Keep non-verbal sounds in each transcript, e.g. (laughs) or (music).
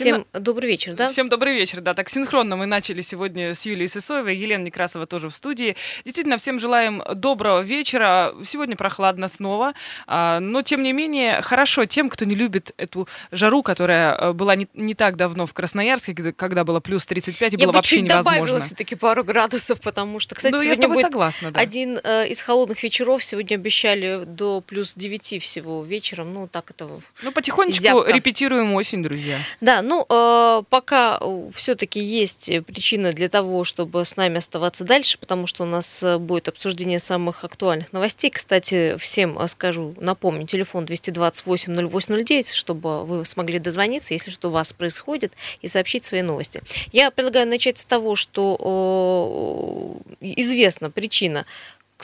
Всем добрый вечер, да? Всем добрый вечер, да. Так синхронно мы начали сегодня с Юлией Сысоевой, Елена Некрасова тоже в студии. Действительно, всем желаем доброго вечера. Сегодня прохладно снова, а, но тем не менее хорошо тем, кто не любит эту жару, которая э, была не, не так давно в Красноярске, когда было плюс 35 и я было вообще чуть невозможно. добавила все-таки пару градусов, потому что, кстати, ну, сегодня будет согласна, да. один э, из холодных вечеров. Сегодня обещали до плюс 9 всего вечером. Ну, так это Ну, потихонечку зябко. репетируем осень, друзья. Да, ну, э, пока все-таки есть причина для того, чтобы с нами оставаться дальше, потому что у нас э, будет обсуждение самых актуальных новостей. Кстати, всем э, скажу, напомню, телефон 228 0809, чтобы вы смогли дозвониться, если что у вас происходит, и сообщить свои новости. Я предлагаю начать с того, что известна причина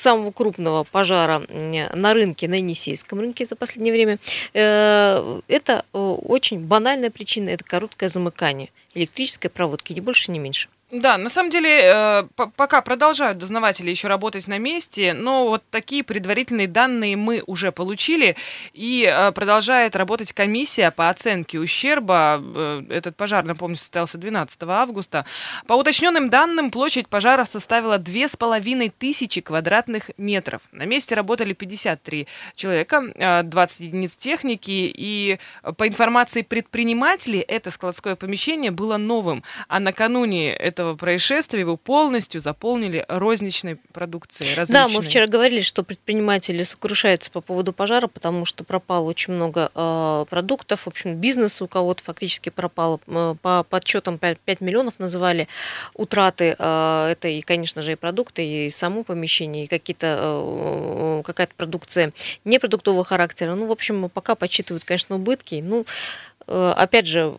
самого крупного пожара на рынке, на Енисейском рынке за последнее время, э, это э, очень банальная причина, это короткое замыкание электрической проводки, ни больше, ни меньше. Да, на самом деле, э, пока продолжают дознаватели еще работать на месте, но вот такие предварительные данные мы уже получили, и э, продолжает работать комиссия по оценке ущерба. Э, этот пожар, напомню, состоялся 12 августа. По уточненным данным, площадь пожара составила 2500 квадратных метров. На месте работали 53 человека, 20 единиц техники, и по информации предпринимателей, это складское помещение было новым, а накануне этого происшествия его полностью заполнили розничной продукцией. Различной. Да, мы вчера говорили, что предприниматели сокрушаются по поводу пожара, потому что пропало очень много э, продуктов. В общем, бизнес у кого-то фактически пропал. По подсчетам 5, 5 миллионов называли утраты. Э, это и, конечно же, и продукты, и само помещение, и какие-то, э, какая-то продукция непродуктового характера. Ну, в общем, пока подсчитывают, конечно, убытки. Ну, э, опять же,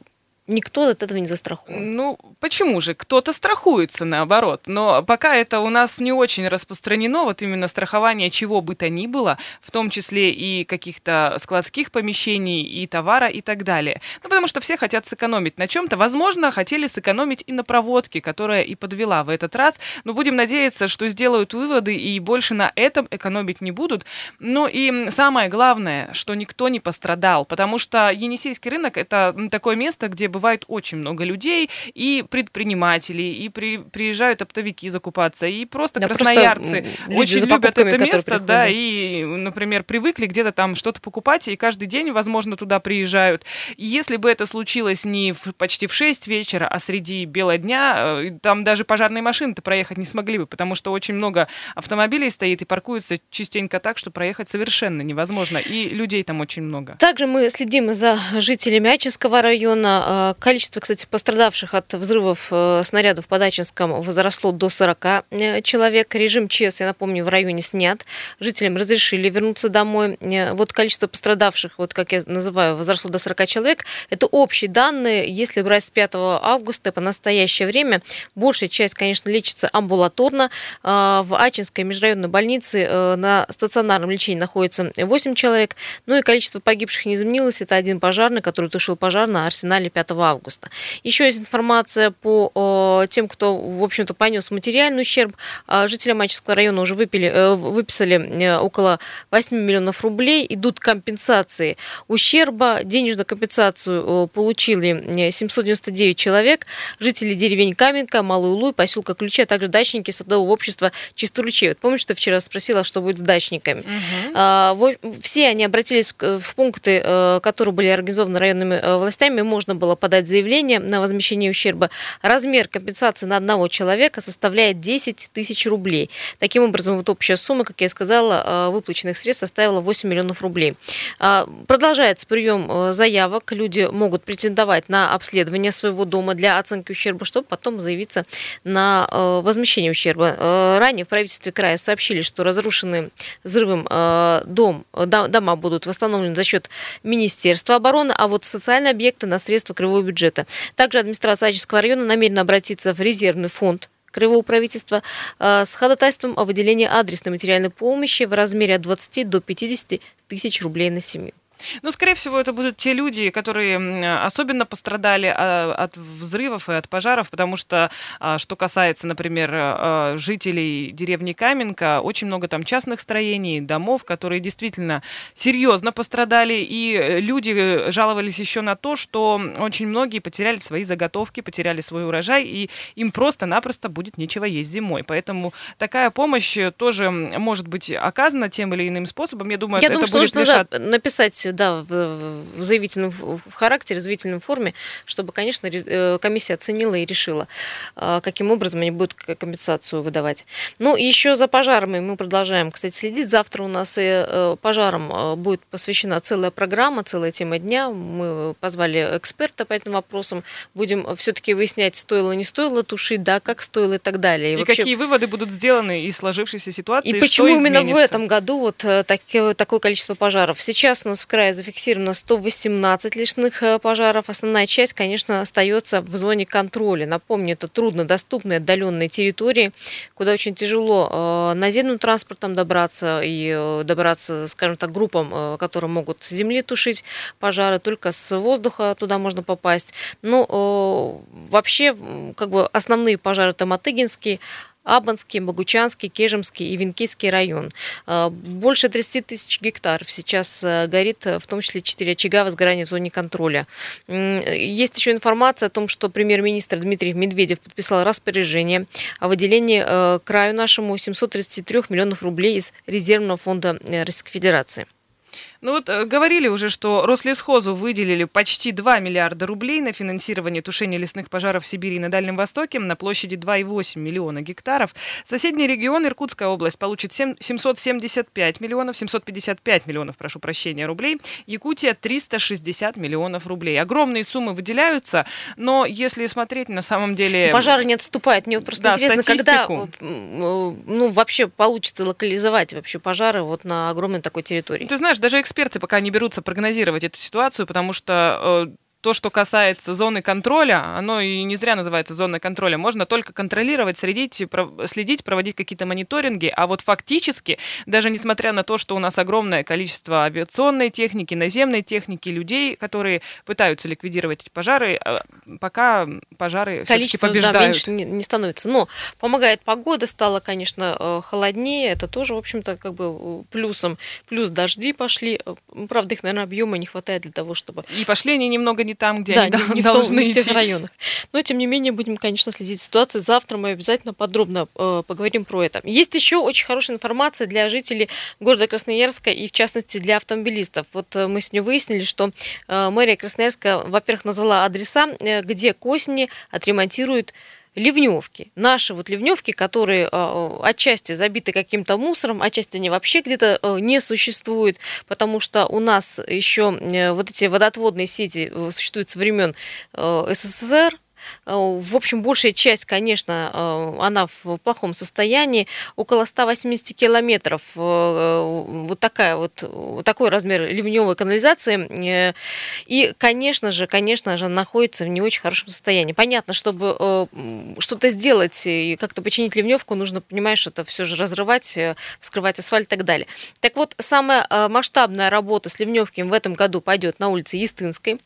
Никто от этого не застрахован. Ну, почему же? Кто-то страхуется, наоборот. Но пока это у нас не очень распространено, вот именно страхование чего бы то ни было, в том числе и каких-то складских помещений, и товара, и так далее. Ну, потому что все хотят сэкономить на чем-то. Возможно, хотели сэкономить и на проводке, которая и подвела в этот раз. Но будем надеяться, что сделают выводы и больше на этом экономить не будут. Ну и самое главное, что никто не пострадал, потому что Енисейский рынок – это такое место, где бывает очень много людей, и предпринимателей, и при, приезжают оптовики закупаться, и просто да, красноярцы просто очень любят это место, да, и, например, привыкли где-то там что-то покупать, и каждый день, возможно, туда приезжают. И если бы это случилось не в, почти в 6 вечера, а среди бела дня, э, там даже пожарные машины-то проехать не смогли бы, потому что очень много автомобилей стоит и паркуются частенько так, что проехать совершенно невозможно, и людей там очень много. Также мы следим за жителями Ачинского района, Количество, кстати, пострадавших от взрывов э, снарядов по Дачинскому возросло до 40 э, человек. Режим ЧС, я напомню, в районе снят. Жителям разрешили вернуться домой. Э, вот количество пострадавших, вот как я называю, возросло до 40 человек. Это общие данные. Если брать с 5 августа по настоящее время, большая часть, конечно, лечится амбулаторно. В Ачинской межрайонной больнице на стационарном лечении находится 8 человек. Ну и количество погибших не изменилось. Это один пожарный, который тушил пожар на арсенале 5 августа. Еще есть информация по тем, кто, в общем-то, понес материальный ущерб. А, жителям Мачевского района уже выпили, э, выписали э, около 8 миллионов рублей. Идут компенсации ущерба. Денежную компенсацию получили 799 человек. Жители деревень Каменка, Малый Улуй, поселка Ключи, а также дачники садового общества Чистолучей. Вот помнишь, что вчера спросила, что будет с дачниками? Угу. Все они обратились в пункты, э, которые были организованы районными властями. Можно было подать заявление на возмещение ущерба. Размер компенсации на одного человека составляет 10 тысяч рублей. Таким образом, вот общая сумма, как я сказала, э, выплаченных средств составила 8 миллионов рублей. А, продолжается прием э, заявок. Люди могут претендовать на обследование своего дома для оценки ущерба, чтобы потом заявиться на э, возмещение ущерба. Ранее в правительстве края сообщили, что разрушенный взрывом дом, дома будут восстановлены за счет Министерства обороны, а вот социальные объекты на средства краевого бюджета. Также администрация Ачинского района намерена обратиться в резервный фонд краевого правительства э, с ходатайством о выделении адресной материальной помощи в размере от 20 до 50 тысяч рублей на семью. Ну, скорее всего, это будут те люди, которые особенно пострадали а, от взрывов и от пожаров, потому что, а, что касается, например, а, жителей деревни Каменка, очень много там частных строений, домов, которые действительно серьезно пострадали, и э, люди жаловались еще на то, что очень многие потеряли свои заготовки, потеряли свой урожай, и им просто-напросто будет нечего есть зимой. Поэтому такая помощь тоже может быть оказана тем или иным способом. Я думаю, Я это думаю, что будет нужно решать... написать да, в, в заявительном в характере, в заявительной форме, чтобы, конечно, э, комиссия оценила и решила, а, каким образом они будут компенсацию выдавать. Ну, еще за пожарами мы продолжаем, кстати, следить. Завтра у нас и э, пожарам э, будет посвящена целая программа, целая тема дня. Мы позвали эксперта по этим вопросам. Будем все-таки выяснять, стоило, не стоило тушить, да, как стоило и так далее. И, и вообще... какие выводы будут сделаны из сложившейся ситуации? И почему именно в этом году вот такое, такое количество пожаров? Сейчас у нас в крае зафиксировано 118 лишних э, пожаров. Основная часть, конечно, остается в зоне контроля. Напомню, это труднодоступные отдаленные территории, куда очень тяжело э, наземным транспортом добраться и э, добраться, скажем так, группам, которые могут с земли тушить пожары, только с воздуха туда можно попасть. Но вообще, как бы основные пожары это Матыгинский, Абанский, Богучанский, Кежемский и Винкийский район. А, больше 30 тысяч гектаров сейчас э, горит, в том числе 4 очага возгорания в зоне контроля. Есть еще информация о том, что премьер-министр Дмитрий Медведев подписал распоряжение о выделении э, краю нашему 733 миллионов рублей из резервного фонда э, Российской Федерации. Ну вот э, говорили уже, что Рослесхозу выделили почти 2 миллиарда рублей на финансирование тушения лесных пожаров в Сибири и на Дальнем Востоке на площади 2,8 миллиона гектаров. Соседний регион Иркутская область получит 7, 775 миллионов, 755 миллионов, прошу прощения, рублей. Якутия 360 миллионов рублей. Огромные суммы выделяются, но если смотреть на самом деле... Пожары не отступают. Мне просто да, интересно, статистику. когда э, ну, вообще получится локализовать вообще пожары вот на огромной такой территории. Ты знаешь, даже эксперты пока не берутся прогнозировать эту ситуацию, потому что э, то, что касается зоны контроля, оно и не зря называется зоной контроля. Можно только контролировать, следить, следить проводить какие-то мониторинги. А вот фактически, даже несмотря на то, что у нас огромное количество авиационной техники, наземной техники, людей, которые пытаются ликвидировать эти пожары, э, пока пожары Количество, побеждают. Да, меньше не, не становится. Но помогает погода, стало, конечно, э, холоднее. Это тоже, в общем-то, как бы плюсом. Плюс дожди пошли. Правда, их, наверное, объема не хватает для того, чтобы... И пошли они немного не там, где да, они не, не (laughs) должны в, том, не в тех районах. Но, тем не менее, будем, конечно, следить за ситуацией. Завтра мы обязательно подробно э, поговорим про это. Есть еще очень хорошая информация для жителей города Красноярска и, в частности, для автомобилистов. Вот э, мы сегодня выяснили, что э, мэрия Красноярска, во-первых, назвала адреса, э, где к осени отремонтируют ливневки. Наши вот ливневки, которые э, отчасти забиты каким-то мусором, отчасти они вообще где-то э, не существуют, потому что у нас еще э, вот эти водотводные сети существуют со времен СССР, Э, в общем, большая часть, конечно, э, она в плохом состоянии. Около 180 километров э, вот, такая вот, вот такой размер ливневой канализации. И, конечно же, конечно же, находится в не очень хорошем состоянии. Понятно, чтобы что-то сделать и как-то починить ливневку, нужно, понимаешь, это все же разрывать, вскрывать асфальт и так далее. Так вот, самая масштабная работа с ливневками в этом году пойдет на улице Естинской.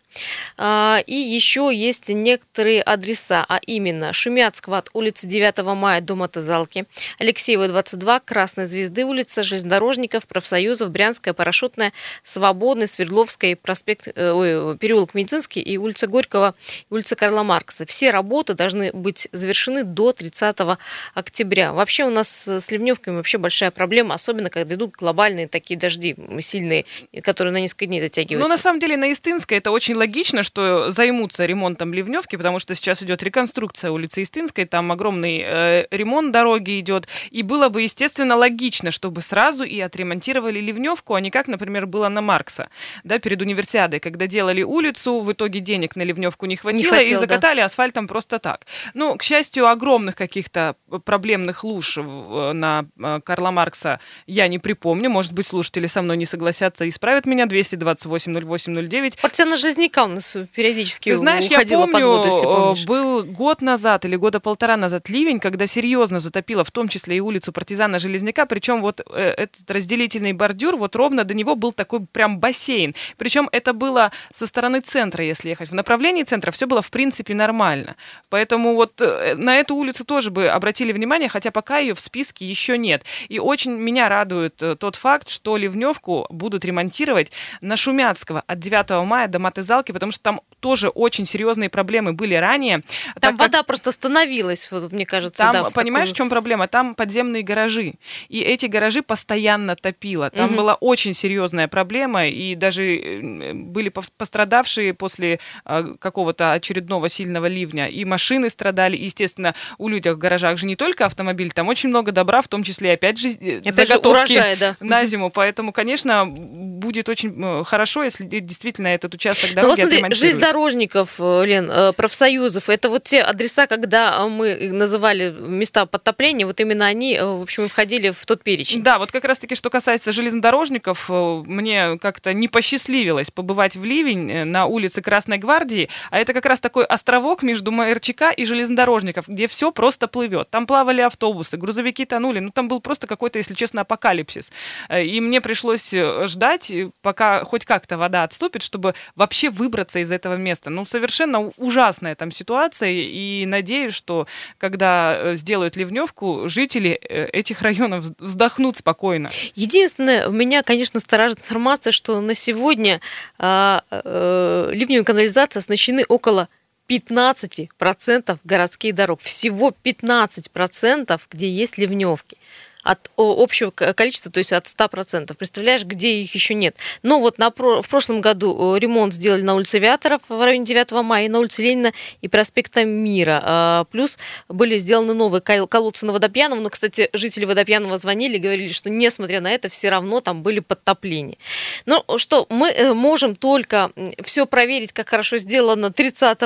А, и еще есть некоторые адреса, а именно Шумяцкого от улицы 9 мая до Мотозалки, Алексеева 22, Красной Звезды улица, Железнодорожников, Профсоюзов, Брянская, Парашютная, Свободный, Свердловская, проспект, э, переулок Медицинский и улица Горького, и улица Карла Маркса. Все работы должны быть завершены до 30 октября. Вообще у нас с ливневками вообще большая проблема, особенно когда идут глобальные такие дожди сильные, которые на несколько дней затягиваются. Ну, на самом деле, на Истинской это очень логично, что займутся ремонтом Ливневки, потому что сейчас идет реконструкция улицы Истинской, там огромный э, ремонт дороги идет, и было бы, естественно, логично, чтобы сразу и отремонтировали Ливневку, а не как, например, было на Маркса, да, перед универсиадой, когда делали улицу, в итоге денег на Ливневку не хватило, не хватило и закатали да. асфальтом просто так. Ну, к счастью, огромных каких-то проблемных луж на э, Карла Маркса я не припомню, может быть, слушатели со мной не согласятся и исправят меня, 228 08 09. Партизана жизни наверняка у нас периодически Ты знаешь, уходила я помню, под воду, если помнишь. был год назад или года полтора назад ливень, когда серьезно затопило, в том числе и улицу партизана Железняка, причем вот э, этот разделительный бордюр, вот ровно до него был такой прям бассейн. Причем это было со стороны центра, если ехать. В направлении центра все было в принципе нормально. Поэтому вот э, на эту улицу тоже бы обратили внимание, хотя пока ее в списке еще нет. И очень меня радует э, тот факт, что Ливневку будут ремонтировать на Шумяцкого от 9 мая до Матызалки, потому что там тоже очень серьезные проблемы были ранее. Там вода как... просто остановилась, вот, мне кажется. Там, да, в понимаешь, такую... в чем проблема? Там подземные гаражи. И эти гаражи постоянно топило. Там угу. была очень серьезная проблема, и даже э, были пострадавшие после а, какого-то очередного сильного ливня. И машины страдали, и, естественно, у людей в гаражах же не только автомобиль, там очень много добра, в том числе, опять же, э, опять заготовки же урожай, да. (laughs) на зиму. Поэтому, конечно, будет очень э, хорошо, если действительно этот участок дороги ну, вот смотри, железнодорожников, э, Лен, э, профсоюзов, это вот те адреса, когда мы называли места подтопления, вот именно они, в общем, входили в тот перечень. Да, вот как раз-таки, что касается железнодорожников, мне как-то не посчастливилось побывать в Ливень на улице Красной Гвардии, а это как раз такой островок между МРЧК и железнодорожников, где все просто плывет. Там плавали автобусы, грузовики тонули, ну там был просто какой-то, если честно, апокалипсис. И мне пришлось ждать, пока хоть как-то вода отступит, чтобы вообще выбраться из этого места. Ну, совершенно ужасная там ситуация, и надеюсь, что когда э, сделают ливневку, жители э, этих районов вздохнут спокойно. Единственное, у меня, конечно, сторожит информация, что на сегодня э, э, ливневая канализация оснащены около 15% городских дорог. Всего 15%, где есть ливневки от общего количества, то есть от 100%. Представляешь, где их еще нет. Но вот на, в прошлом году ремонт сделали на улице Авиаторов в районе 9 мая, на улице Ленина и проспекта Мира. А, плюс были сделаны новые колодцы на Водопьяново. Но, кстати, жители Водопьянова звонили и говорили, что несмотря на это, все равно там были подтопления. Ну что, мы э, можем только все проверить, как хорошо сделано 30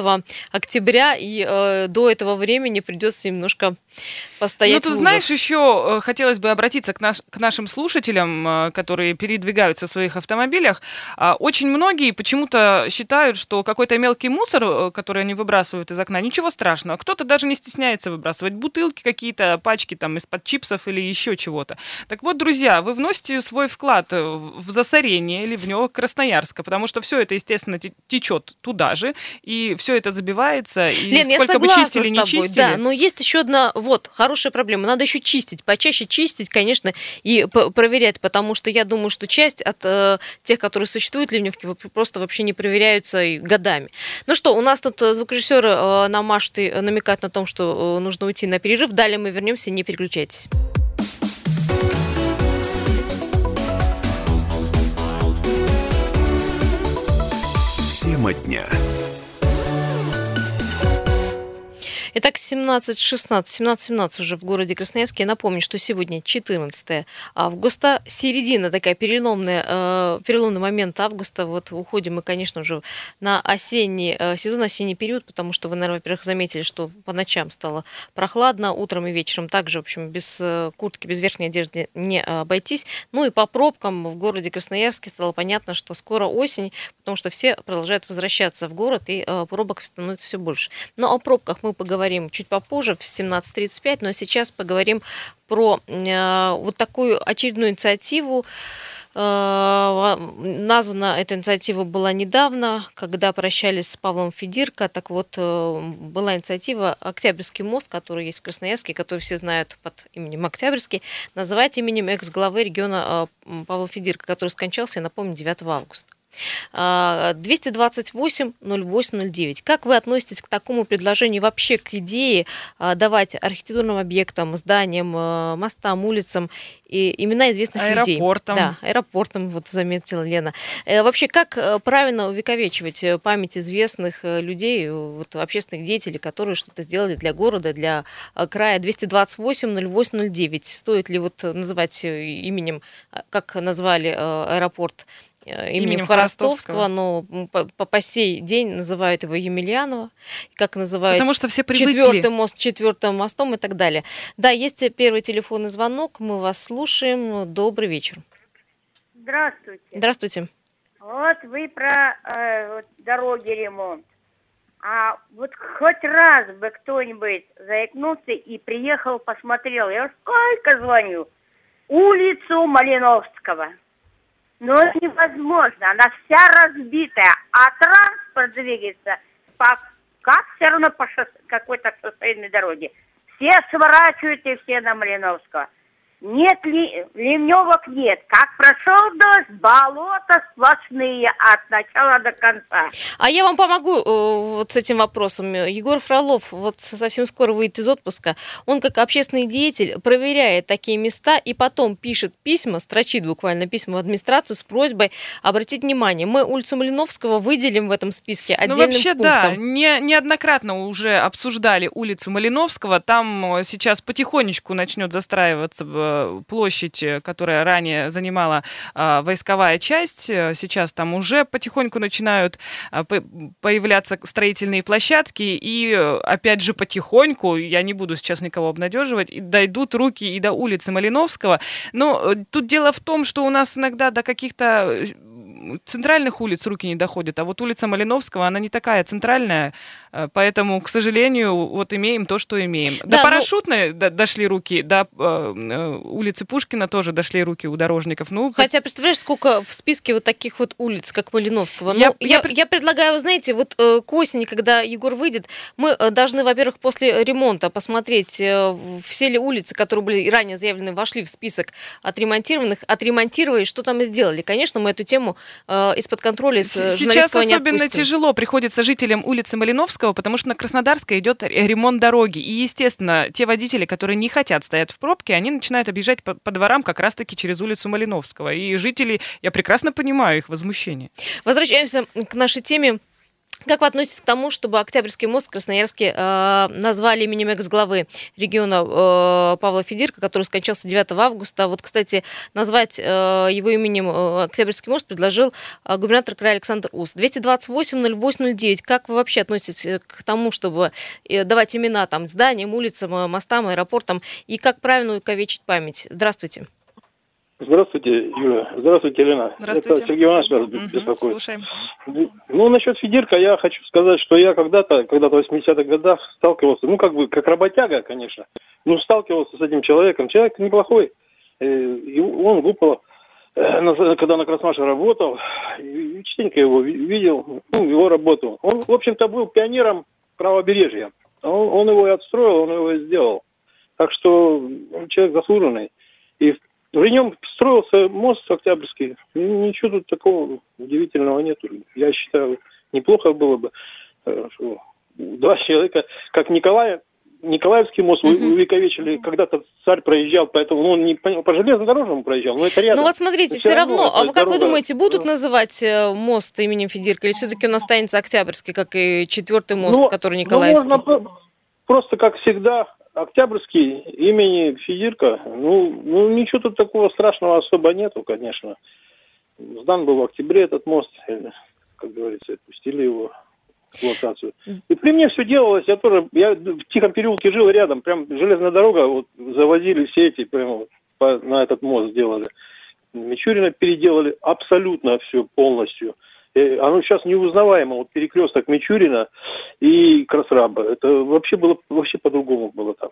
октября, и э, до этого времени придется немножко постоять Ну, ты знаешь, еще э, хотелось бы обратиться к, наш, к нашим слушателям, э, которые передвигаются в своих автомобилях. А, очень многие почему-то считают, что какой-то мелкий мусор, э, который они выбрасывают из окна, ничего страшного. Кто-то даже не стесняется выбрасывать бутылки какие-то, пачки там из-под чипсов или еще чего-то. Так вот, друзья, вы вносите свой вклад в засорение или в него Красноярска, потому что все это, естественно, течет туда же, и все это забивается. И Лен, я согласна бы чистили, с тобой, не чистили, да, но есть еще одна вот, хорошая проблема. Надо еще чистить, почаще чистить, конечно, и проверять, потому что я думаю, что часть от э, тех, которые существуют ливневки, просто вообще не проверяются годами. Ну что, у нас тут э, звукорежиссер э, нам машет и намекает на том, что э, нужно уйти на перерыв. Далее мы вернемся, не переключайтесь. Тема дня. Итак, 17-16, 17-17 уже в городе Красноярске. Я напомню, что сегодня 14 августа, середина такая переломная, э, переломный момент августа. Вот уходим мы, конечно же, на осенний э, сезон, осенний период, потому что вы, наверное, во-первых, заметили, что по ночам стало прохладно, утром и вечером также, в общем, без э, куртки, без верхней одежды не обойтись. Ну и по пробкам в городе Красноярске стало понятно, что скоро осень, потому что все продолжают возвращаться в город, и э, пробок становится все больше. Но о пробках мы поговорим поговорим чуть попозже, в 17.35, но сейчас поговорим про э, вот такую очередную инициативу. Э, названа эта инициатива была недавно, когда прощались с Павлом Федирко. Так вот, э, была инициатива «Октябрьский мост», который есть в Красноярске, который все знают под именем Октябрьский, называть именем экс-главы региона Павла Федирко, который скончался, я напомню, 9 августа. 228 08 09. Как вы относитесь к такому предложению вообще к идее а, давать архитектурным объектам, зданиям, а, мостам, улицам и имена известных аэропортам. людей? Да, аэропортам, вот заметила Лена. Э, вообще, как э, правильно увековечивать э, память известных людей, вот, общественных деятелей, которые что-то сделали для города, для края? 228 08 09. Стоит ли вот называть именем, как назвали аэропорт Э, именем, именем Хворостовского, но по, по, по сей день называют его Емельянова, как называют Потому что все привыкли. четвертый мост четвертым мостом и так далее. Да, есть первый телефонный звонок, мы вас слушаем. Добрый вечер. Здравствуйте. Здравствуйте. Вот вы про э, вот, дороги ремонт. А вот хоть раз бы кто-нибудь заикнулся и приехал, посмотрел. Я сколько звоню? Улицу Малиновского. Но это невозможно. Она вся разбитая. А транспорт двигается по, как все равно по какой-то шоссейной дороге. Все сворачивают и все на Малиновского. Нет ли, ливневок нет. Как прошел дождь, болота сплошные от начала до конца. А я вам помогу э, вот с этим вопросом. Егор Фролов вот совсем скоро выйдет из отпуска. Он как общественный деятель проверяет такие места и потом пишет письма, строчит буквально письма в администрацию с просьбой обратить внимание. Мы улицу Малиновского выделим в этом списке ну, отдельным ну, вообще, пунктом. да, не, неоднократно уже обсуждали улицу Малиновского. Там сейчас потихонечку начнет застраиваться Э, площадь, э, которая ранее занимала э, войсковая часть. Сейчас там уже потихоньку начинают появляться строительные площадки. И опять же потихоньку, я не буду сейчас никого обнадеживать, дойдут руки и до улицы Малиновского. Но тут дело в том, что у нас иногда до каких-то центральных улиц руки не доходят, а вот улица Малиновского, она не такая центральная, э, поэтому, к сожалению, вот имеем то, что имеем. Да, до ну Парашютной ну... дошли руки, до э, э, улицы Пушкина тоже дошли руки у дорожников. Ну, Хотя, представляешь, сколько в списке вот таких вот улиц, как Малиновского. Я, ну, я, я, я предлагаю, вы знаете, вот э, к осени, когда Егор выйдет, мы э, должны, во-первых, после ремонта посмотреть, э, все ли улицы, которые были ранее заявлены, вошли в список отремонтированных, отремонтировали, что там и сделали. Конечно, мы эту тему э, из-под контроля с Сейчас особенно тяжело приходится жителям улицы Малиновского, потому что на Краснодарской идет ремонт дороги. И, естественно, те водители, которые не хотят стоять в пробке, они начинают объезжать по, по дворам как раз-таки через улицу Малиновского. И жители, я прекрасно понимаю их возмущение. Возвращаемся к нашей теме. Как вы относитесь к тому, чтобы Октябрьский мост в Красноярске э, назвали именем экс-главы региона э, Павла Федирка, который скончался 9 августа? Вот, кстати, назвать э, его именем э, Октябрьский мост предложил э, губернатор края Александр Ус. 228-08-09. Как вы вообще относитесь к тому, чтобы э, давать имена там, зданиям, улицам, э, мостам, аэропортам? И как правильно увековечить память? Здравствуйте. Здравствуйте, Юля. Здравствуйте, Елена. Здравствуйте. Это Сергей Иванович вас угу, беспокоит. Слушаем. Ну, насчет Федерка я хочу сказать, что я когда-то, когда-то в 80-х годах сталкивался, ну, как бы, как работяга, конечно, ну, сталкивался с этим человеком. Человек неплохой. Э, и он глупо, э, когда на Красмаше работал, и частенько его видел, ну, его работу. Он, в общем-то, был пионером правобережья. Он, он его и отстроил, он его и сделал. Так что человек заслуженный. И при нем строился мост Октябрьский. Ничего тут такого удивительного нет. Я считаю, неплохо было бы э, два (laughs) человека, как Николай, Николаевский мост uh-huh. увековечили, когда-то царь проезжал, поэтому ну, он не по, по железнодорожному проезжал, но это рядом. Ну вот смотрите, все, все равно, равно, а вы как дорога, вы думаете, будут ну, называть э, мост именем Федирка, или все-таки он останется Октябрьский, как и четвертый мост, ну, который Николаевский? Ну, можно просто, как всегда, Октябрьский имени Федирка, ну, ну ничего тут такого страшного особо нету, конечно. Сдан был в октябре этот мост, как говорится, отпустили его эксплуатацию. И при мне все делалось, я тоже, я в Тихом переулке жил рядом, прям железная дорога, вот завозили все эти, прямо по, на этот мост сделали. Мичурина переделали абсолютно все полностью. Э, оно сейчас неузнаваемо, вот перекресток Мичурина и Красраба. Это вообще было, вообще по-другому было там.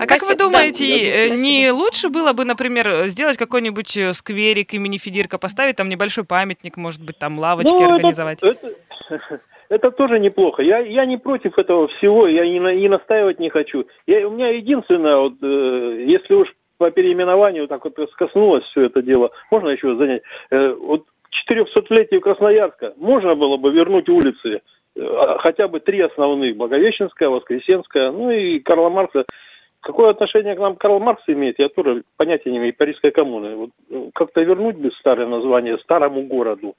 А как вы думаете, да, не спасибо. лучше было бы, например, сделать какой-нибудь э, скверик имени Федирка, поставить там небольшой памятник, может быть, там лавочки ну, организовать? Это, это, (laughs) это тоже неплохо. Я, я не против этого всего, я не, не настаивать не хочу. Я, у меня единственное, вот, э, если уж по переименованию так вот скоснулось все это дело, можно еще занять. Э, вот 400-летию Красноярска можно было бы вернуть улицы, э, хотя бы три основных, Благовещенская, Воскресенская, ну и Карла Маркса. Какое отношение к нам Карл Маркс имеет, я тоже понятия не имею, Парижской коммуны. Вот, э, как-то вернуть бы старое название старому городу.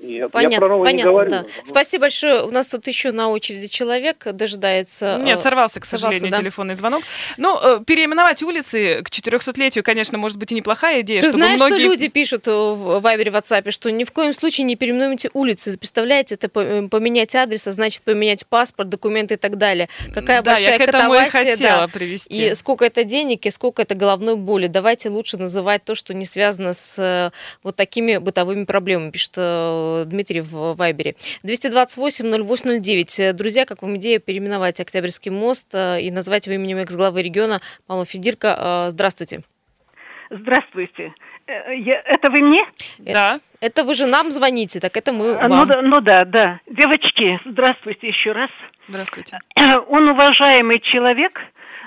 Я, понятно, я про понятно, не говорю. Да. Спасибо большое. У нас тут еще на очереди человек дожидается. Нет, э, сорвался, к сожалению, сорвался, да. телефонный звонок. Ну, э, переименовать улицы к 400-летию, конечно, может быть и неплохая идея. Ты знаешь, многие... что люди пишут в Вайбере, в WhatsApp, что ни в коем случае не переименуйте улицы. Представляете, это поменять адрес, а значит поменять паспорт, документы и так далее. Какая да, большая я к этому и хотела да. привести. И сколько это денег, и сколько это головной боли. Давайте лучше называть то, что не связано с э, вот такими бытовыми проблемами, пишет э, Дмитрий в Вайбере. 228-0809. Друзья, как вам идея переименовать Октябрьский мост э, и назвать его именем экс-главы региона Павла Федирка? Э, здравствуйте. Здравствуйте. Это вы мне? Да. Это вы же нам звоните, так это мы вам. Ну, да, ну да, да. Девочки, здравствуйте еще раз. Здравствуйте. Он уважаемый человек,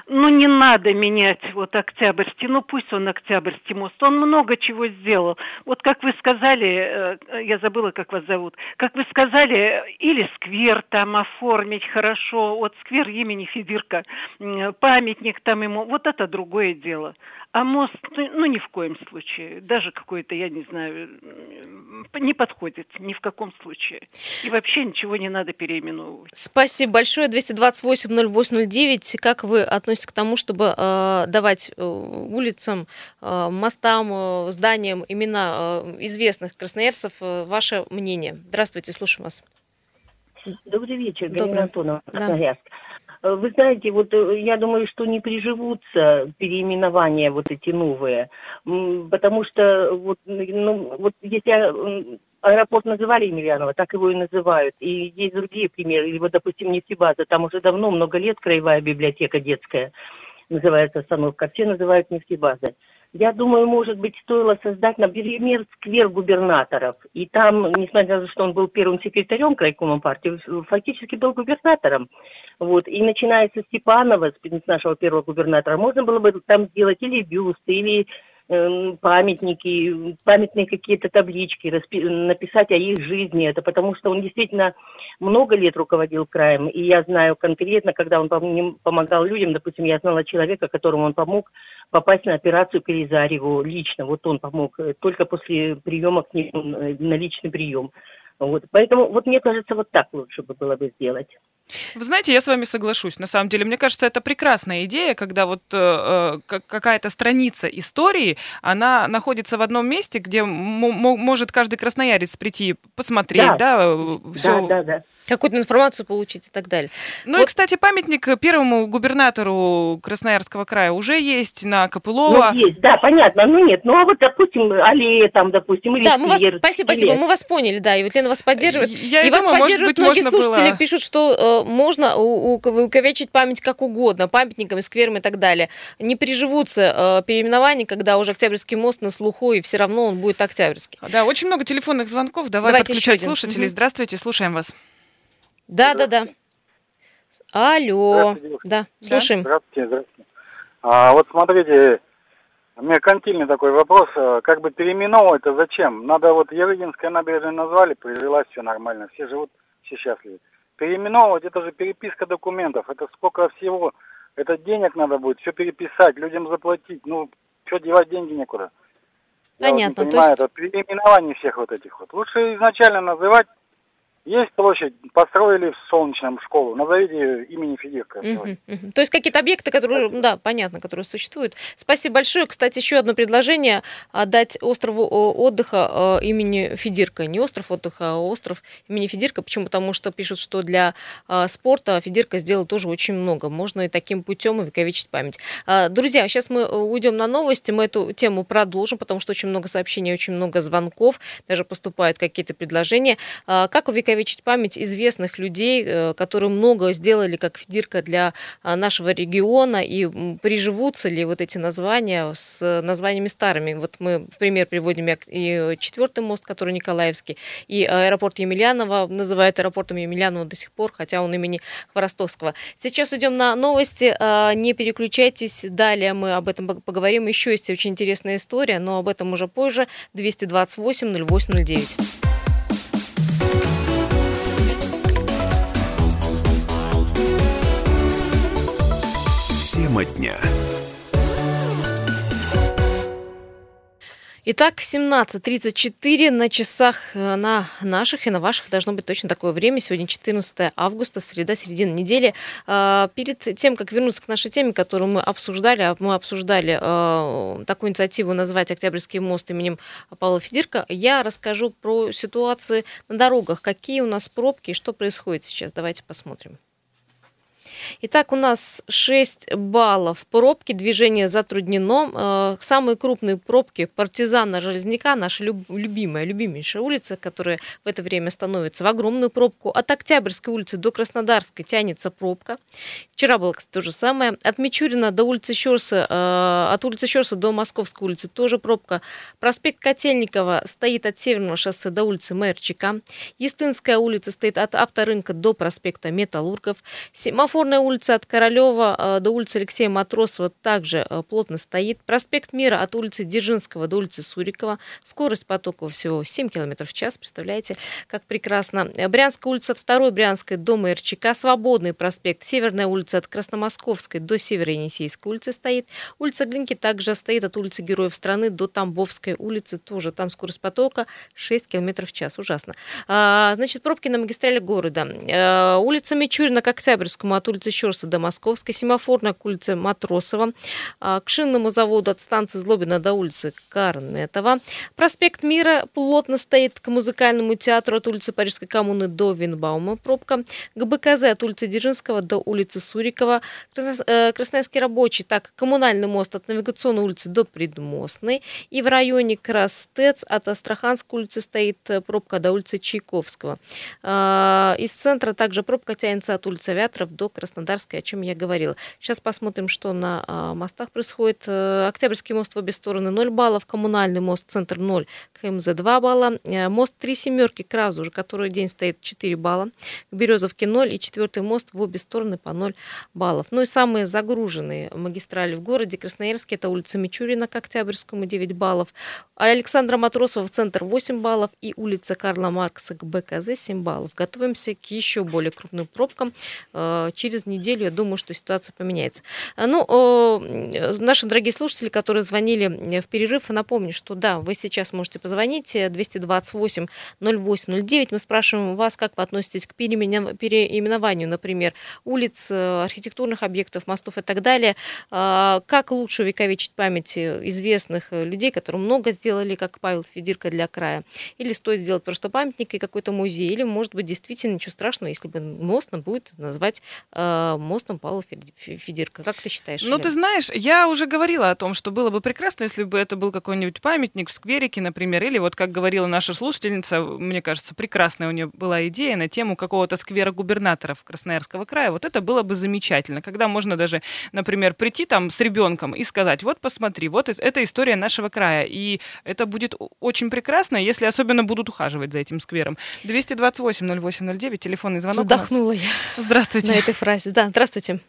ну не надо менять вот Октябрьский, ну пусть он Октябрьский мост, он много чего сделал. Вот как вы сказали, э, я забыла, как вас зовут, как вы сказали, или сквер там оформить хорошо, вот сквер имени Федирка, памятник там ему, вот это другое дело. А мост, ну, ну ни в коем случае, даже какой-то, я не знаю, не подходит ни в каком случае. И вообще ничего не надо переименовывать. Спасибо большое. 228-0809. Как вы относитесь к тому, чтобы э, давать э, улицам, э, мостам, э, зданиям имена э, известных красноярцев? Э, ваше мнение. Здравствуйте, слушаем вас. Добрый вечер, Галина Антонова, Красноярск. Да. Э, вы знаете, вот э, я думаю, что не приживутся переименования вот эти новые, потому что вот, ну, вот если аэропорт называли Емельянова, так его и называют. И есть другие примеры. Или вот, допустим, нефтебаза. Там уже давно, много лет краевая библиотека детская называется остановка. Все называют нефтебазой. Я думаю, может быть, стоило создать, например, сквер губернаторов. И там, несмотря на то, что он был первым секретарем крайкома партии, фактически был губернатором. Вот. И начиная со Степанова, с нашего первого губернатора, можно было бы там сделать или бюсты, или памятники, памятные какие-то таблички, распи- написать о их жизни. Это потому что он действительно много лет руководил краем, и я знаю конкретно, когда он помогал людям, допустим, я знала человека, которому он помог попасть на операцию к Елизареву лично, вот он помог, э, только после приема к нему э, на личный прием. Вот. Поэтому вот мне кажется, вот так лучше бы было бы сделать. Вы знаете, я с вами соглашусь. На самом деле, мне кажется, это прекрасная идея, когда вот э, э какая-то страница истории, она находится в одном месте, где может каждый красноярец прийти посмотреть, да, да, все. Да, да, да какую-то информацию получить и так далее. Ну вот. и, кстати, памятник первому губернатору Красноярского края уже есть на Копылова. Ну, есть, да, понятно. Ну нет, ну а вот, допустим, аллея там, допустим, или Да, мы вас, спасибо, спасибо, мы вас поняли, да, и вот Лена вас поддерживает. Я и, и вас думаю, поддерживают быть, многие слушатели, было... пишут, что э, можно увековечить память как угодно, памятниками, скверами и так далее. Не приживутся э, переименования, когда уже Октябрьский мост на слуху, и все равно он будет Октябрьский. Да, очень много телефонных звонков. Давай Давайте подключать слушателей. Угу. Здравствуйте, слушаем вас. Да, да, да. Алло. Да, слушаем. Здравствуйте, здравствуйте. А, вот смотрите, меркантильный такой вопрос. А, как бы переименовывать это зачем? Надо вот Ерыгинская набережная назвали, привелась все нормально, все живут, все счастливы. Переименовывать это же переписка документов, это сколько всего, это денег надо будет, все переписать, людям заплатить, ну, что девать деньги некуда. Понятно. Я вот не понимаю, то есть... это переименование всех вот этих вот. Лучше изначально называть есть площадь, построили в Солнечном школу, назовите имени Федирка. Угу, угу. То есть какие-то объекты, которые, Спасибо. да, понятно, которые существуют. Спасибо большое. Кстати, еще одно предложение отдать острову отдыха э, имени Федирка. Не остров отдыха, а остров имени Федирка. Почему? Потому что пишут, что для э, спорта Федирка сделал тоже очень много. Можно и таким путем увековечить память. Э, друзья, сейчас мы уйдем на новости, мы эту тему продолжим, потому что очень много сообщений, очень много звонков, даже поступают какие-то предложения. Как увековечить увековечить память известных людей, э, которые много сделали как фидирка для а, нашего региона, и приживутся ли вот эти названия с названиями старыми. Вот мы в пример приводим и четвертый мост, который Николаевский, и аэропорт Емельянова называют аэропортом Емельянова до сих пор, хотя он имени Хворостовского. Сейчас идем на новости, а, не переключайтесь, далее мы об этом поговорим. Еще есть очень интересная история, но об этом уже позже. 228 0809. Тема дня. Итак, 17.34 на часах э, на наших и на ваших должно быть точно такое время. Сегодня 14 августа, среда, середина недели. А, перед тем, как вернуться к нашей теме, которую мы обсуждали, а мы обсуждали а, такую инициативу назвать Октябрьский мост именем Павла Федирка, я расскажу про ситуации на дорогах, какие у нас пробки и что происходит сейчас. Давайте посмотрим. Итак, у нас 6 баллов пробки, движение затруднено. Э, самые крупные пробки партизана Железняка, наша любимая, любимейшая улица, которая в это время становится в огромную пробку. От Октябрьской улицы до Краснодарской тянется пробка. Вчера было, кстати, то же самое. От Мичурина до улицы Щерса, э, от улицы Щерса до Московской улицы тоже пробка. Проспект Котельникова стоит от Северного шоссе до улицы Мэрчика. Естинская улица стоит от авторынка до проспекта Металлургов. Семафорная улица от Королева э, до улицы Алексея Матросова также э, плотно стоит. Проспект Мира от улицы Дзержинского до улицы Сурикова. Скорость потока всего 7 км в час. Представляете, как прекрасно. Брянская улица от 2 Брянской до МРЧК. Свободный проспект. Северная улица от Красномосковской до Северо-Енисейской улицы стоит. Улица Глинки также стоит от улицы Героев страны до Тамбовской улицы. Тоже там скорость потока 6 км в час. Ужасно. А, значит, пробки на магистрали города. А, улица Мичурина к Октябрьскому от улицы Щерса до Московской. Семафорная к улице Матросова. А, к шинному заводу от станции Злобина до улицы Карнетова. Проспект Мира плотно стоит к музыкальному театру от улицы Парижской коммуны до Винбаума. Пробка. К БКЗ от улицы Дзержинского до улицы Сурикова. Э, Красноярский рабочий, так, коммунальный мост от Навигационной улицы до Предмостной. И в районе Крастец от Астраханской улицы стоит э, пробка до улицы Чайковского. А, из центра также пробка тянется от улицы Авиаторов до Краснодарской, о чем я говорила. Сейчас посмотрим, что на а, мостах происходит. Э, Октябрьский мост в обе стороны 0 баллов, коммунальный мост центр 0, КМЗ 2 балла, мост три семерки к Разу, уже который день стоит 4 балла, к Березовке 0 и четвертый мост в обе стороны по 0 баллов. Ну и самые загруженные магистрали в городе Красноярске это улица Мичурина к Октябрьскому 9 баллов, Александра Матросова в центр 8 баллов и улица Карла Маркса к БКЗ 7 баллов. Готовимся к еще более крупным пробкам. Э, через неделю, я думаю, что ситуация поменяется. Э, ну, наши дорогие слушатели, которые звонили в перерыв, напомню, что да, вы сейчас можете позвонить 228 08 09. Мы спрашиваем вас, как вы относитесь к переименованию, например, улиц, э, архитектурных объектов, мостов и так далее. Как лучше увековечить память известных людей, которые много сделали, как Павел Федирко для края? Или стоит сделать просто памятник и какой-то музей? Или, может быть, действительно ничего страшного, если бы мост будет назвать э, мостом Павла Федирко? Как ты считаешь? Ну, Лен? ты знаешь, я уже говорила о том, что было бы прекрасно, если бы это был какой-нибудь памятник в скверике, например, или вот, как говорила наша слушательница, мне кажется, прекрасная у нее была идея на тему какого-то сквера губернаторов Красноярского края. Вот это было бы замечательно, когда можно даже, например, прийти там с ребенком и сказать, вот посмотри, вот это история нашего края. И это будет очень прекрасно, если особенно будут ухаживать за этим сквером. 228-08-09, телефонный звонок. Вздохнула я. Здравствуйте. На этой фразе. Да, здравствуйте.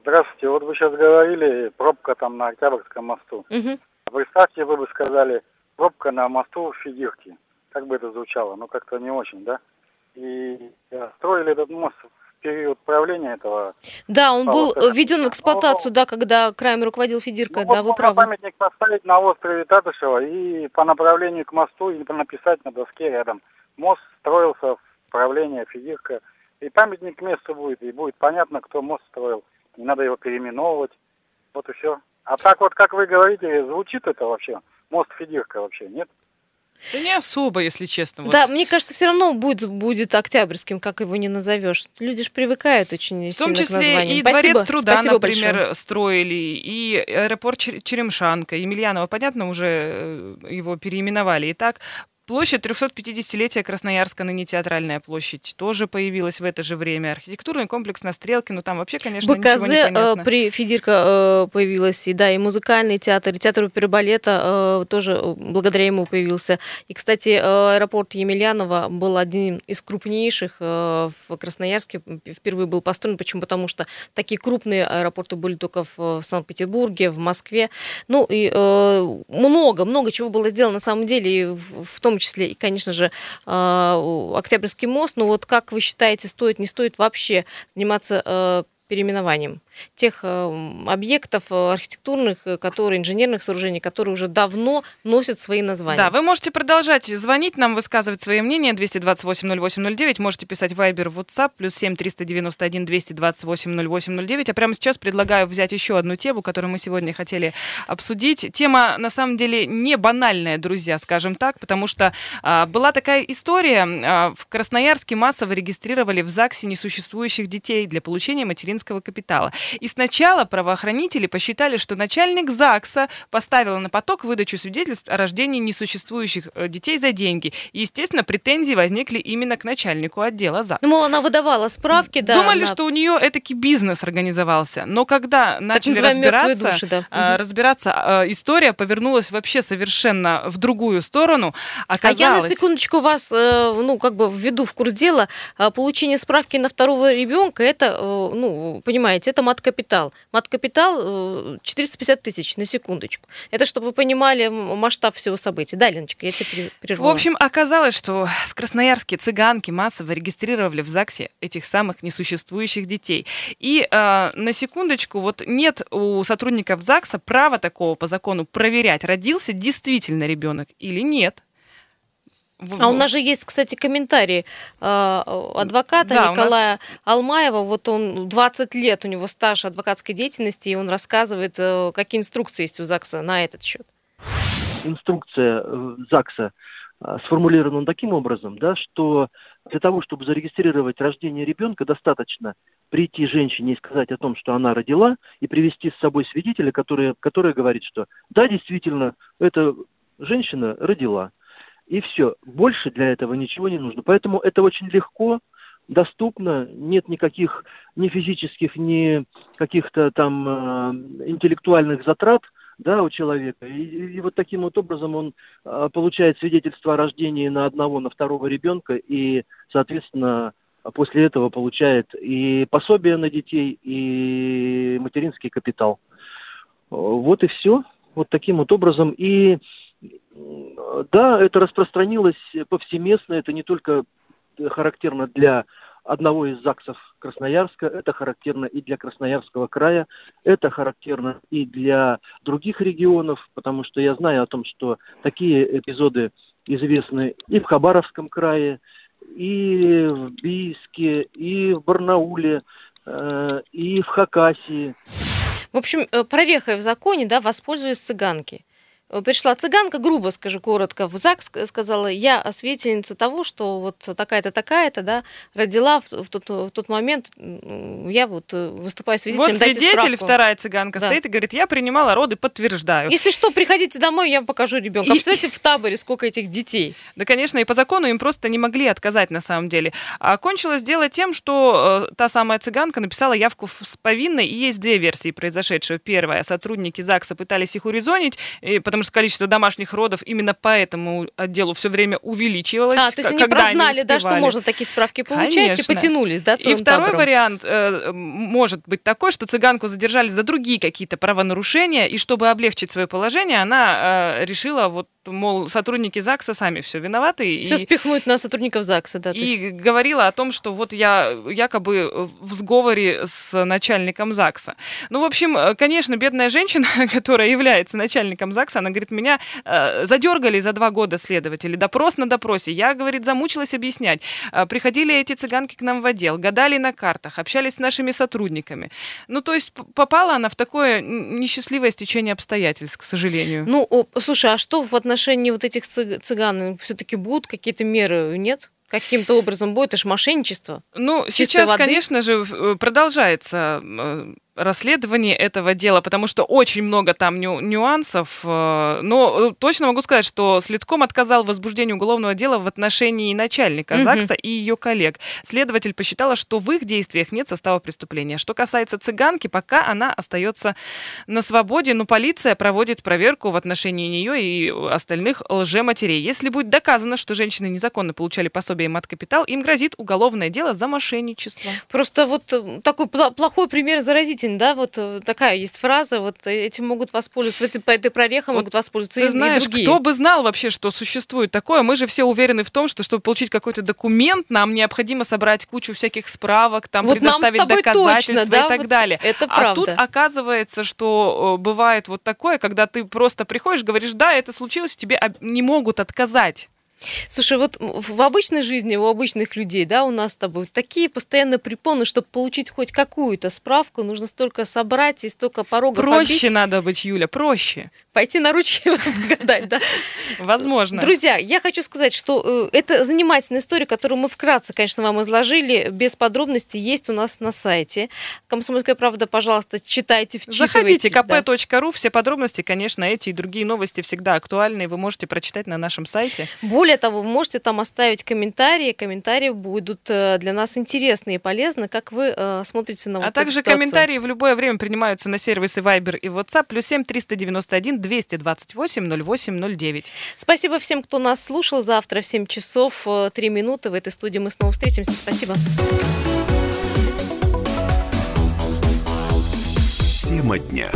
Здравствуйте. Вот вы сейчас говорили, пробка там на Октябрьском мосту. Угу. Представьте, вы бы сказали, пробка на мосту в Фигирке. Как бы это звучало? Ну, как-то не очень, да? И строили этот мост период правления этого. Да, он был введен в эксплуатацию, да, когда краем руководил Федирко, ну, да, вот вы правы. памятник поставить на острове Татышева и по направлению к мосту и написать на доске рядом. Мост строился в правлении Федирко. И памятник к месту будет, и будет понятно, кто мост строил. Не надо его переименовывать. Вот и все. А так вот, как вы говорите, звучит это вообще? Мост Федирка вообще, нет? Да не особо, если честно. Вот. Да, мне кажется, все равно будет, будет октябрьским, как его не назовешь. Люди же привыкают очень В том числе к названиям. и спасибо, Дворец труда, спасибо например, большое. строили, и аэропорт Черемшанка, Емельянова, понятно, уже э, его переименовали. И так Площадь 350-летия Красноярска, ныне театральная площадь, тоже появилась в это же время. Архитектурный комплекс на Стрелке, ну там вообще, конечно, БКЗ ничего не э, понятно. при Федирко э, появилась, и да, и музыкальный театр, и театр оперы балета э, тоже благодаря ему появился. И, кстати, аэропорт Емельянова был один из крупнейших в Красноярске, впервые был построен. Почему? Потому что такие крупные аэропорты были только в Санкт-Петербурге, в Москве. Ну и много, много чего было сделано на самом деле, и в том числе и, конечно же, Октябрьский мост. Но вот как вы считаете, стоит, не стоит вообще заниматься переименованием? Тех объектов архитектурных, которые, инженерных сооружений, которые уже давно носят свои названия. Да, вы можете продолжать звонить нам, высказывать свои мнения. 228-08-09. Можете писать Viber, WhatsApp, плюс 7 391 228 08 А прямо сейчас предлагаю взять еще одну тему, которую мы сегодня хотели обсудить. Тема, на самом деле, не банальная, друзья, скажем так, потому что а, была такая история. А, в Красноярске массово регистрировали в ЗАГСе несуществующих детей для получения материнского капитала. И сначала правоохранители посчитали, что начальник ЗАГСа поставил на поток выдачу свидетельств о рождении несуществующих э, детей за деньги. И, естественно, претензии возникли именно к начальнику отдела ЗАГСа. Ну, мол, она выдавала справки, да. Думали, она... что у нее этакий бизнес организовался. Но когда начали разбираться, души, да. угу. разбираться, а, история повернулась вообще совершенно в другую сторону. Оказалось... А я на секундочку вас, э, ну, как бы введу в курс дела. Получение справки на второго ребенка, это, э, ну, понимаете, это мат-капитал. Мат-капитал 450 тысяч, на секундочку. Это чтобы вы понимали масштаб всего события. Да, Леночка, я тебе прервала. В общем, оказалось, что в Красноярске цыганки массово регистрировали в ЗАГСе этих самых несуществующих детей. И э, на секундочку, вот нет у сотрудников ЗАГСа права такого по закону проверять, родился действительно ребенок или нет. А у нас же есть, кстати, комментарий э, адвоката да, Николая нас... Алмаева. Вот он 20 лет, у него стаж адвокатской деятельности, и он рассказывает, э, какие инструкции есть у ЗАГСа на этот счет. Инструкция э, ЗАГСа сформулирована таким образом, да, что для того, чтобы зарегистрировать рождение ребенка, достаточно прийти женщине и сказать о том, что она родила, и привести с собой свидетеля, который, который говорит, что да, действительно, эта женщина родила. И все. Больше для этого ничего не нужно. Поэтому это очень легко, доступно, нет никаких ни физических, ни каких-то там э, интеллектуальных затрат да, у человека. И, и вот таким вот образом он э, получает свидетельство о рождении на одного, на второго ребенка и, соответственно, после этого получает и пособие на детей, и материнский капитал. Вот и все. Вот таким вот образом. И да, это распространилось повсеместно, это не только характерно для одного из ЗАГСов Красноярска, это характерно и для Красноярского края, это характерно и для других регионов, потому что я знаю о том, что такие эпизоды известны и в Хабаровском крае, и в Бийске, и в Барнауле, э, и в Хакасии. В общем, э, прорехой в законе да, воспользовались цыганки. Э, пришла цыганка, грубо скажу коротко, в ЗАГС, сказала, я свидетельница того, что вот такая-то, такая-то, да, родила в, в, тот, в тот момент, я вот э, выступаю свидетелем, Вот свидетель, вторая цыганка да. стоит и говорит, я принимала роды, подтверждаю. Если что, приходите домой, я вам покажу ребенка. И... Представляете, в таборе сколько этих детей. Да, конечно, и по закону им просто не могли отказать на самом деле. А кончилось дело тем, что э, та самая цыганка написала явку с повинной, и есть две версии произошедшего. Первая, сотрудники ЗАГСа пытались их урезонить, и, потому потому что количество домашних родов именно по этому отделу все время увеличивалось. А, то есть они прознали, да, что можно такие справки получать Конечно. и потянулись, да, И второй табором. вариант э, может быть такой, что цыганку задержали за другие какие-то правонарушения, и чтобы облегчить свое положение, она э, решила вот мол, сотрудники ЗАГСа сами все виноваты. Все и, спихнуть на сотрудников ЗАГСа, да. И есть... говорила о том, что вот я якобы в сговоре с начальником ЗАГСа. Ну, в общем, конечно, бедная женщина, (laughs) которая является начальником ЗАГСа, она говорит, меня э, задергали за два года следователи, допрос на допросе. Я, говорит, замучилась объяснять. Э, приходили эти цыганки к нам в отдел, гадали на картах, общались с нашими сотрудниками. Ну, то есть попала она в такое несчастливое стечение обстоятельств, к сожалению. Ну, о, слушай, а что в отношении вот этих цыган все-таки будут какие-то меры, нет? Каким-то образом будет, это же мошенничество. Ну, сейчас, воды. конечно же, э, продолжается э, расследовании этого дела, потому что очень много там ню- нюансов. Э, но э, точно могу сказать, что Следком отказал в возбуждении уголовного дела в отношении начальника угу. ЗАГСа и ее коллег. Следователь посчитала, что в их действиях нет состава преступления. Что касается цыганки, пока она остается на свободе, но полиция проводит проверку в отношении нее и остальных лжематерей. Если будет доказано, что женщины незаконно получали пособие и мат-капитал, им грозит уголовное дело за мошенничество. Просто вот э, такой плохой пример заразительный Кристина, да, вот э, такая есть фраза, вот этим могут воспользоваться, этой, этой прорехой вот могут воспользоваться ты и, знаешь, и другие. кто бы знал вообще, что существует такое? Мы же все уверены в том, что чтобы получить какой-то документ, нам необходимо собрать кучу всяких справок, там вот предоставить доказательства точно, да, и так вот далее. Это а правда. тут оказывается, что бывает вот такое, когда ты просто приходишь, говоришь, да, это случилось, тебе не могут отказать. Слушай, вот в обычной жизни у обычных людей, да, у нас с тобой такие постоянно препоны, чтобы получить хоть какую-то справку, нужно столько собрать и столько порогов Проще обить. надо быть, Юля, проще. Пойти на ручки (laughs) гадать, да? Возможно. Друзья, я хочу сказать, что э, это занимательная история, которую мы вкратце, конечно, вам изложили, без подробностей, есть у нас на сайте. Комсомольская правда, пожалуйста, читайте, вчитывайте. Заходите, kp.ru, все подробности, конечно, эти и другие новости всегда актуальны, вы можете прочитать на нашем сайте. Более того, вы можете там оставить комментарии, комментарии будут э, для нас интересны и полезны, как вы э, смотрите на вот А также ситуацию. комментарии в любое время принимаются на сервисы Viber и WhatsApp, плюс 7 391 228 0809. Спасибо всем, кто нас слушал. Завтра в 7 часов 3 минуты в этой студии мы снова встретимся. Спасибо. Тема дня.